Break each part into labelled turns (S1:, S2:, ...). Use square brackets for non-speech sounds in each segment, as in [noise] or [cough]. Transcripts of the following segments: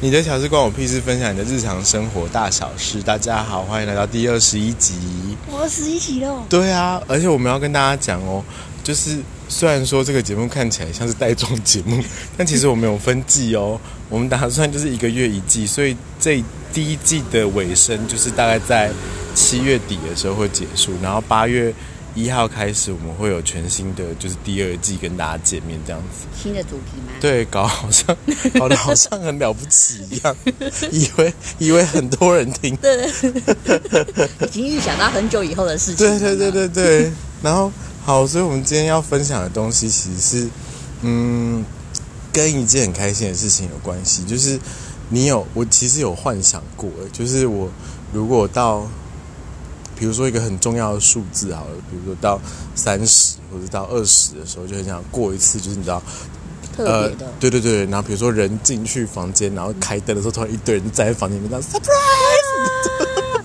S1: 你的小事关我屁事，分享你的日常生活大小事。大家好，欢迎来到第二十一集。
S2: 我十一集喽。
S1: 对啊，而且我们要跟大家讲哦，就是虽然说这个节目看起来像是带妆节目，但其实我们有分季哦。[laughs] 我们打算就是一个月一季，所以这第一季的尾声就是大概在七月底的时候会结束，然后八月。一号开始，我们会有全新的，就是第二季跟大家见面这样子。
S2: 新的主题吗？
S1: 对，搞好像搞得好像很了不起一样，以为以为很多人听。
S2: 对，[laughs] 已经预想到很久以后的事情。
S1: 对对对对对。然后好，所以我们今天要分享的东西，其实是嗯，跟一件很开心的事情有关系。就是你有，我其实有幻想过，就是我如果到。比如说一个很重要的数字好了，比如说到三十或者到二十的时候，就很想过一次，就是你知道，
S2: 呃，
S1: 对对对，然后比如说人进去房间，然后开灯的时候，突然一堆人站在房间里面，这样 surprise，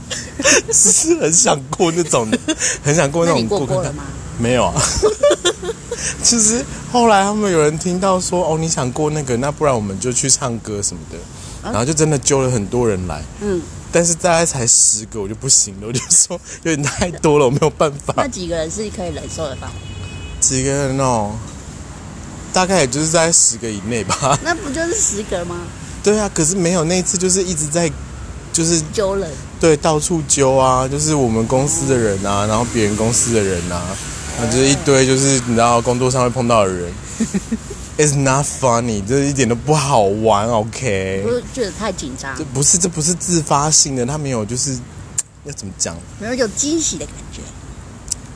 S1: 只是很想过那种，很想过那种
S2: 过过吗？
S1: 没有啊，其实后来他们有人听到说，哦，你想过那个，那不然我们就去唱歌什么的，然后就真的揪了很多人来，嗯。但是大概才十个，我就不行了。我就说有点太多了，我没有办法。[laughs]
S2: 那几个人是可以忍受的吧？
S1: 几个人哦，大概也就是在十个以内吧。[laughs]
S2: 那不就是十个吗？
S1: 对啊，可是没有那次，就是一直在就是
S2: 揪人，
S1: 对，到处揪啊，就是我们公司的人啊，然后别人公司的人啊，那就是一堆就是你知道工作上会碰到的人。[laughs] It's not funny，这一点都不好玩。OK，
S2: 不是觉得太紧张？
S1: 这不是，这不是自发性的，他没有，就是 [tsk] 要怎么讲？
S2: 没有有惊喜的感觉。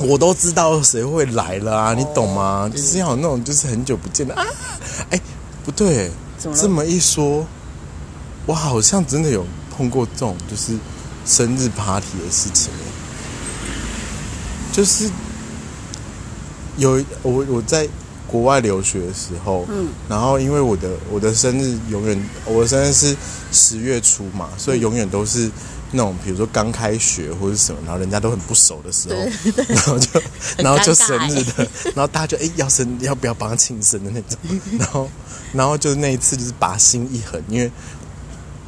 S1: 我都知道谁会来了啊，你懂吗？就是要有那种就是很久不见的啊。哎，不对，这么一说，我好像真的有碰过这种就是生日 party 的事情。就是有我我在。国外留学的时候，嗯，然后因为我的我的生日永远我的生日是十月初嘛，所以永远都是那种比如说刚开学或者什么，然后人家都很不熟的时候，然后就然后就生日的，然后大家就哎要生要不要帮他庆生的那种，[laughs] 然后然后就那一次就是把心一横，因为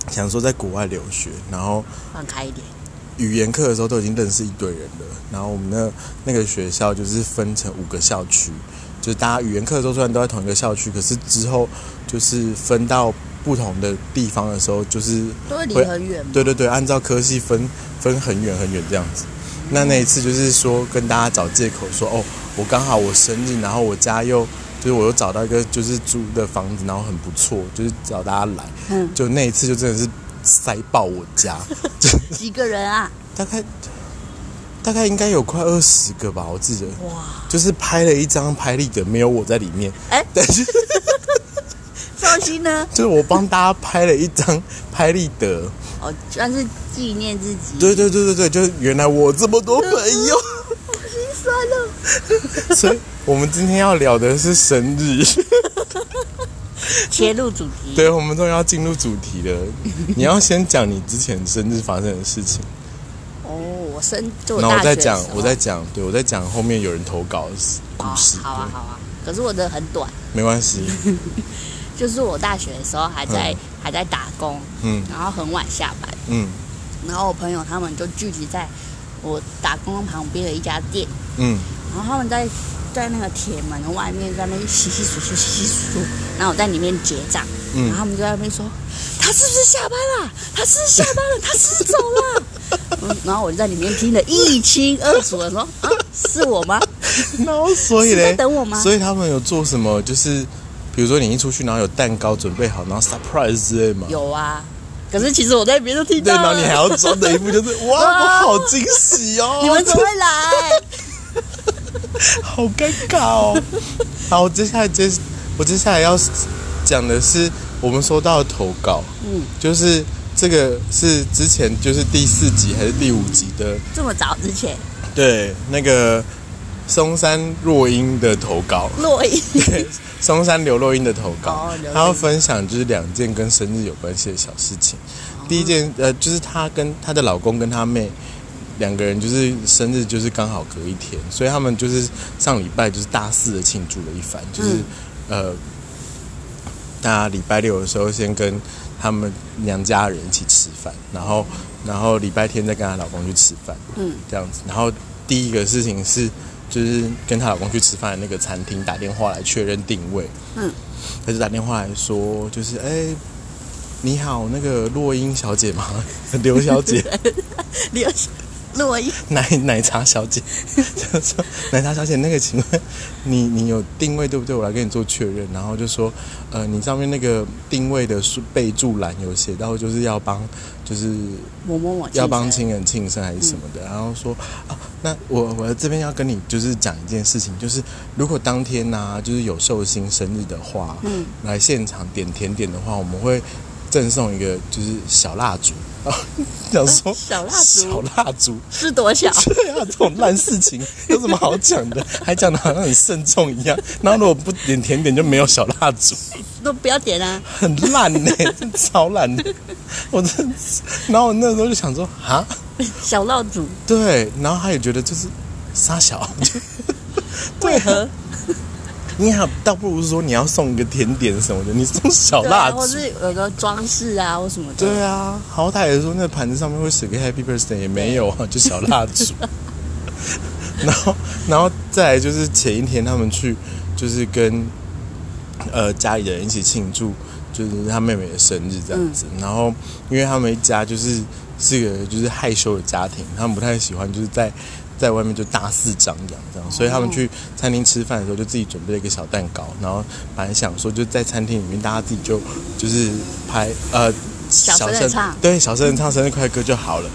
S1: 想说在国外留学，然后
S2: 放开一点，
S1: 语言课的时候都已经认识一堆人了，然后我们那那个学校就是分成五个校区。就是大家语言课的时候虽然都在同一个校区，可是之后就是分到不同的地方的时候，就是
S2: 都会离很远。
S1: 对对对，按照科系分分很远很远这样子。那那一次就是说跟大家找借口说，哦，我刚好我生日，然后我家又就是我又找到一个就是租的房子，然后很不错，就是找大家来。嗯。就那一次就真的是塞爆我家。[laughs]
S2: 几个人啊？
S1: 大概。大概应该有快二十个吧，我记得。哇！就是拍了一张拍立得，没有我在里面。哎，但是 [laughs]
S2: 放心呢，[laughs]
S1: 就是我帮大家拍了一张 [laughs] 拍立得。
S2: 哦，算是纪念自己。
S1: 对对对对对，就是原来我这么多朋友，
S2: 好心酸
S1: 了。所以我们今天要聊的是生日，
S2: 切入主题。
S1: 对，我们终于要进入主题了。你要先讲你之前生日发生的事情。
S2: 生，
S1: 然后我在讲，我在讲，对我在讲后面有人投稿的故事。
S2: 好啊，好啊，可是我的很短，
S1: 没关系。[laughs]
S2: 就是我大学的时候还在还在打工，嗯，然后很晚下班，嗯，然后我朋友他们就聚集在我打工旁边的一家店，嗯，然后他们在在那个铁门外面在那边洗洗数数洗洗数数，然后我在里面结账，嗯，然后他们就在那边说，他是不是下班了？他是不是下班了？他是不是走了？然后我就在里面听得一清二楚的说啊，是我吗？[laughs]
S1: 然后所以呢，
S2: 等我吗？
S1: 所以他们有做什么？就是比如说你一出去，然后有蛋糕准备好，然后 surprise 之类吗？
S2: 有啊，可是其实我在别处听到。
S1: 对，然后你还要装的一副就是 [laughs] 哇，我好惊喜哦！[laughs]
S2: 你们怎么会来？
S1: 好尴尬哦！好，我接下来接我接下来要讲的是我们收到的投稿，嗯，就是。这个是之前就是第四集还是第五集的？
S2: 这么早之前？
S1: 对，那个松山若英的投稿。
S2: 若英。[laughs]
S1: 对，松山刘若英的投稿，他要分享就是两件跟生日有关系的小事情。第一件，呃，就是她跟她的老公跟她妹两个人就是生日就是刚好隔一天，所以他们就是上礼拜就是大肆的庆祝了一番，就是呃。那礼拜六的时候先跟他们娘家人一起吃饭，然后然后礼拜天再跟她老公去吃饭，嗯，这样子。然后第一个事情是，就是跟她老公去吃饭的那个餐厅打电话来确认定位，嗯，他就打电话来说，就是哎，你好，那个洛英小姐吗？[laughs] 刘小姐，[laughs]
S2: 刘。洛伊
S1: 奶奶茶小姐，就 [laughs] 说奶茶小姐，那个请问你你有定位对不对？我来跟你做确认。然后就说，呃，你上面那个定位的备注栏有写到，就是要帮，就是
S2: 某某某
S1: 要帮亲人庆生还是什么的。然后说啊，那我我这边要跟你就是讲一件事情，就是如果当天呢，就是有寿星生日的话，嗯，来现场点甜点的话，我们会。赠送一个就是小蜡烛 [laughs] 啊，想说
S2: 小蜡烛，
S1: 小蜡烛
S2: 是多小？[laughs]
S1: 对啊，这种烂事情有什么好讲的？[laughs] 还讲的好像很慎重一样。然后如果不点甜点，就没有小蜡烛，
S2: 都不要点啊，
S1: 很烂呢，超烂的。我这，然后我那时候就想说啊，
S2: 小蜡烛，
S1: 对，然后他也觉得就是傻小，
S2: 为何？
S1: 你好，倒不如说你要送一个甜点什么的，你送小蜡烛，
S2: 或是有个装饰啊，或什么的。
S1: 对啊，好歹也说那盘子上面会写个 Happy Birthday，也没有啊，就小蜡烛。[laughs] 然后，然后再来就是前一天他们去，就是跟呃家里的人一起庆祝，就是他妹妹的生日这样子。然后，因为他们一家就是是个就是害羞的家庭，他们不太喜欢就是在。在外面就大肆张扬这样，所以他们去餐厅吃饭的时候就自己准备了一个小蛋糕，然后本来想说就在餐厅里面大家自己就就是拍呃
S2: 小声唱，
S1: 对小声唱生日快乐歌就好了。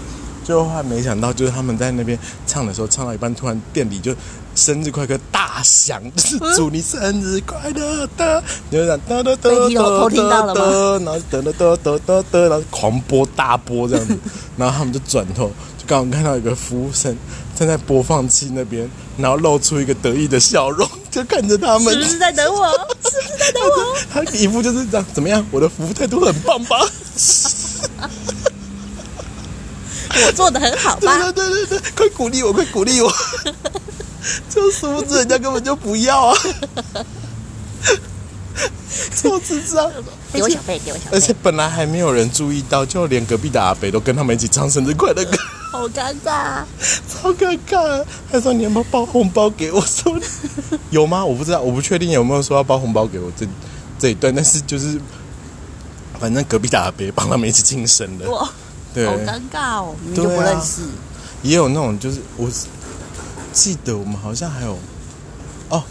S1: 最后还没想到就是他们在那边唱的时候唱到一半，突然店里就生日快歌大响，就是祝你生日快乐的，就这样哒哒哒
S2: 哒哒哒，
S1: 然后哒哒哒哒哒哒，然后狂播大播这样子，然后他们就转头。就刚刚看到一个服务生站在播放器那边，然后露出一个得意的笑容，就看着他们。
S2: 是不是在等我？是不是在等我？[laughs]
S1: 他一副就是这样，怎么样？我的服务态度很棒吧？[laughs]
S2: 我做的很好吧？
S1: 对对对对对，快鼓励我，快鼓励我！就殊不知人家根本就不要啊！[laughs] 超智障！
S2: 给我小费，给我小费！
S1: 而且本来还没有人注意到，就连隔壁的阿北都跟他们一起唱生日快乐歌。
S2: 好尴尬，
S1: 超尴尬！他说：“你要不要包红包给我？”说有吗？我不知道，我不确定有没有说要包红包给我这这一段，但是就是反正隔壁的阿伯帮他们一起庆生的。
S2: 好尴尬哦，你就不认识。
S1: 也有那种，就是我记得我们好像还有哦，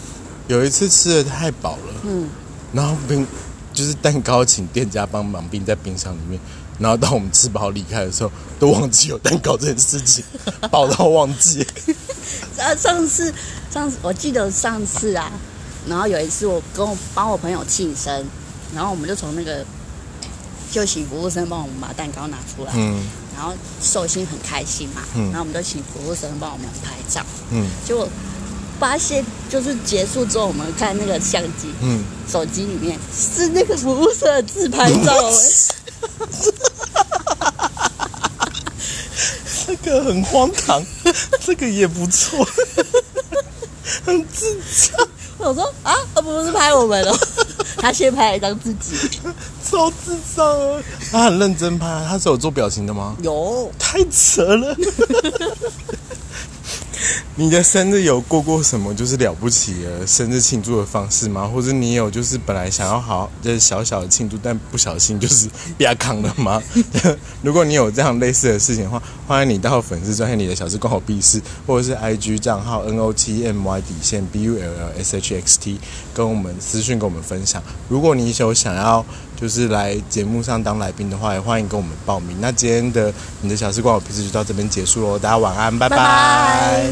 S1: 有一次吃的太饱了，嗯，然后冰就是蛋糕，请店家帮忙冰在冰箱里面。然后当我们吃饱离开的时候，都忘记有蛋糕这件事情，[laughs] 饱到忘记。[laughs]
S2: 啊，上次上次我记得上次啊，然后有一次我跟我帮我朋友庆生，然后我们就从那个就请服务生帮我们把蛋糕拿出来，嗯，然后寿星很开心嘛，嗯，然后我们就请服务生帮我们拍照，嗯，结果发现就是结束之后，我们看那个相机，嗯，手机里面是那个服务生的自拍照，[laughs]
S1: 这个很荒唐，这个也不错，[laughs] 很智障。
S2: 我说啊，他不是拍我们哦，他先拍了一张自己，
S1: 超智障啊！他很认真拍，他是有做表情的吗？
S2: 有，
S1: 太扯了。[laughs] 你的生日有过过什么就是了不起的生日庆祝的方式吗？或者你有就是本来想要好就是小小的庆祝，但不小心就是被扛了吗？[laughs] 如果你有这样类似的事情的话，欢迎你到粉丝专业你的小事关我屁事，或者是 IG 账号 N O T M Y 底线 B U L L S H X T 跟我们私讯跟我们分享。如果你有想要就是来节目上当来宾的话，也欢迎跟我们报名。那今天的你的小时光我平时就到这边结束喽，大家晚安，拜拜。